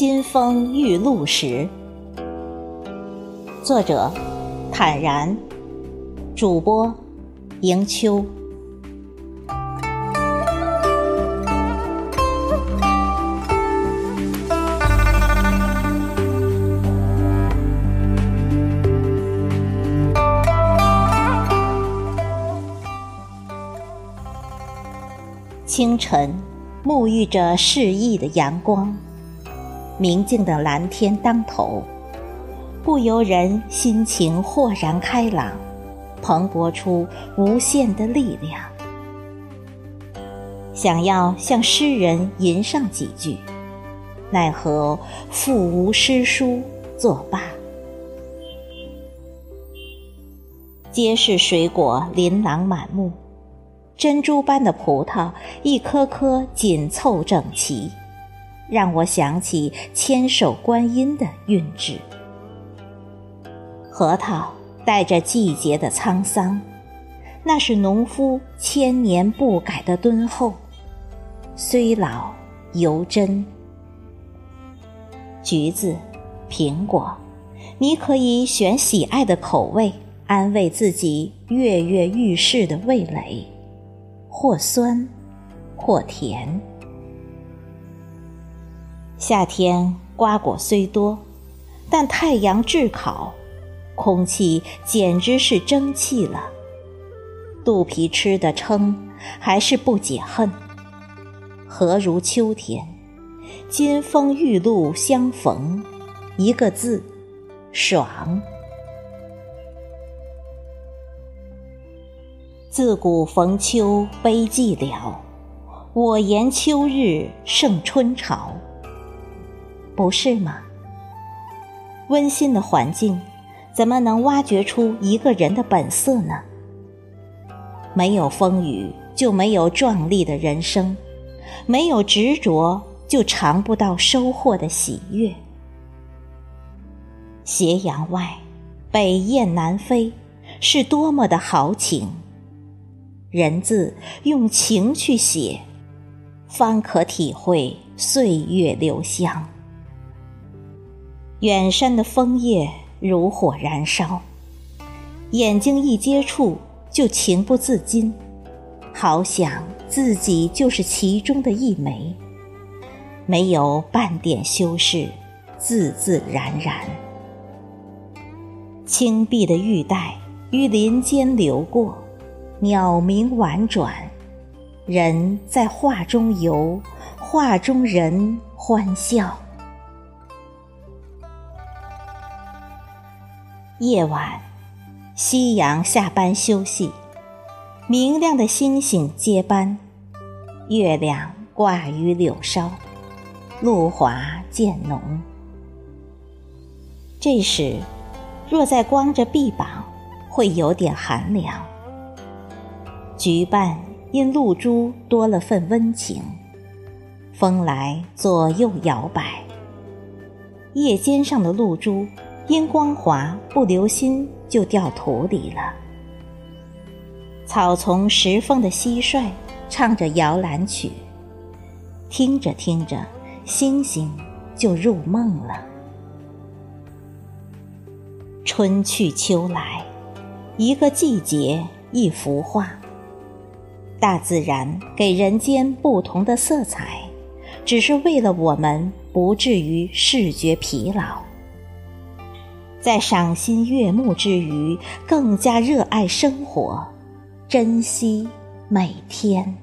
金风玉露时。作者：坦然，主播：迎秋。清晨，沐浴着适意的阳光，明净的蓝天当头，不由人心情豁然开朗，蓬勃出无限的力量。想要向诗人吟上几句，奈何腹无诗书作罢。街市水果琳琅满目。珍珠般的葡萄，一颗颗紧凑整齐，让我想起千手观音的韵致。核桃带着季节的沧桑，那是农夫千年不改的敦厚，虽老犹真。橘子、苹果，你可以选喜爱的口味，安慰自己跃跃欲试的味蕾。或酸，或甜。夏天瓜果虽多，但太阳炙烤，空气简直是蒸汽了。肚皮吃得撑，还是不解恨。何如秋天，金风玉露相逢，一个字，爽。自古逢秋悲寂寥，我言秋日胜春潮，不是吗？温馨的环境，怎么能挖掘出一个人的本色呢？没有风雨，就没有壮丽的人生；没有执着，就尝不到收获的喜悦。斜阳外，北雁南飞，是多么的豪情！人字用情去写，方可体会岁月留香。远山的枫叶如火燃烧，眼睛一接触就情不自禁，好想自己就是其中的一枚，没有半点修饰，自自然然。青碧的玉带于林间流过。鸟鸣婉转，人在画中游，画中人欢笑。夜晚，夕阳下班休息，明亮的星星接班，月亮挂于柳梢，露华渐浓。这时，若再光着臂膀，会有点寒凉。菊瓣因露珠多了份温情，风来左右摇摆。叶尖上的露珠因光滑不留心就掉土里了。草丛石缝的蟋蟀唱着摇篮曲，听着听着，星星就入梦了。春去秋来，一个季节，一幅画。大自然给人间不同的色彩，只是为了我们不至于视觉疲劳，在赏心悦目之余，更加热爱生活，珍惜每天。